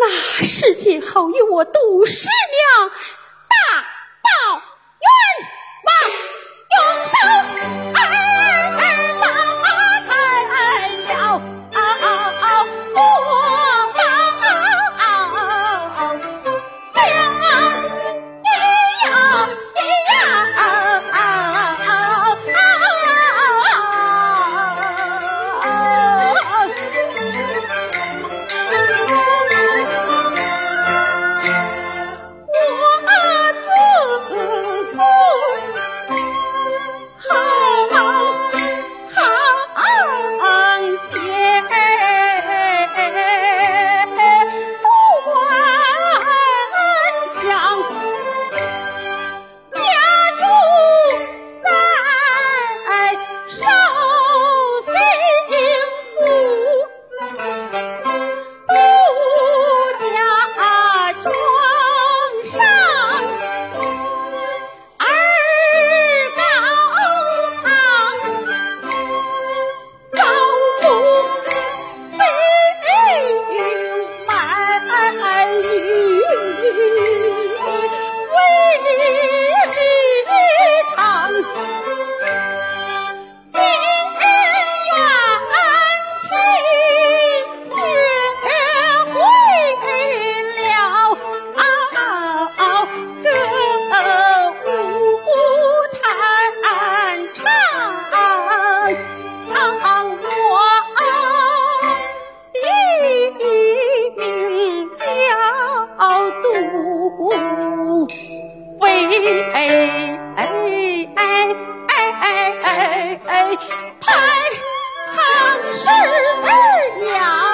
那世间好与我杜十娘大报冤枉，永生儿哎哎哎哎哎哎哎排行十二娘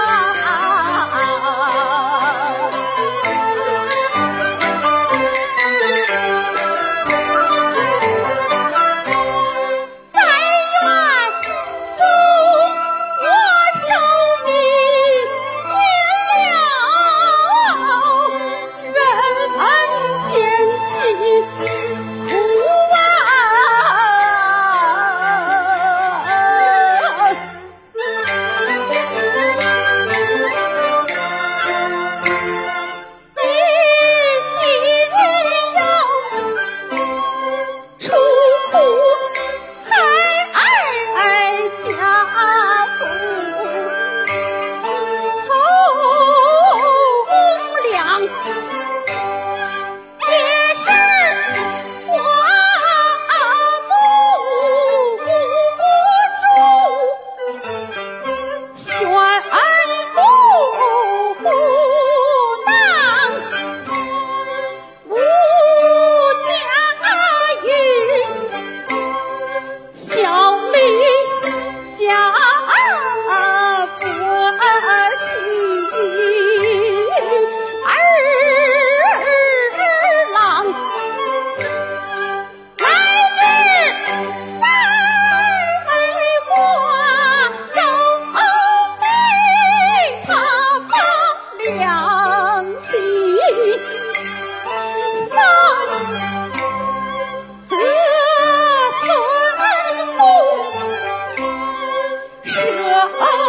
oh.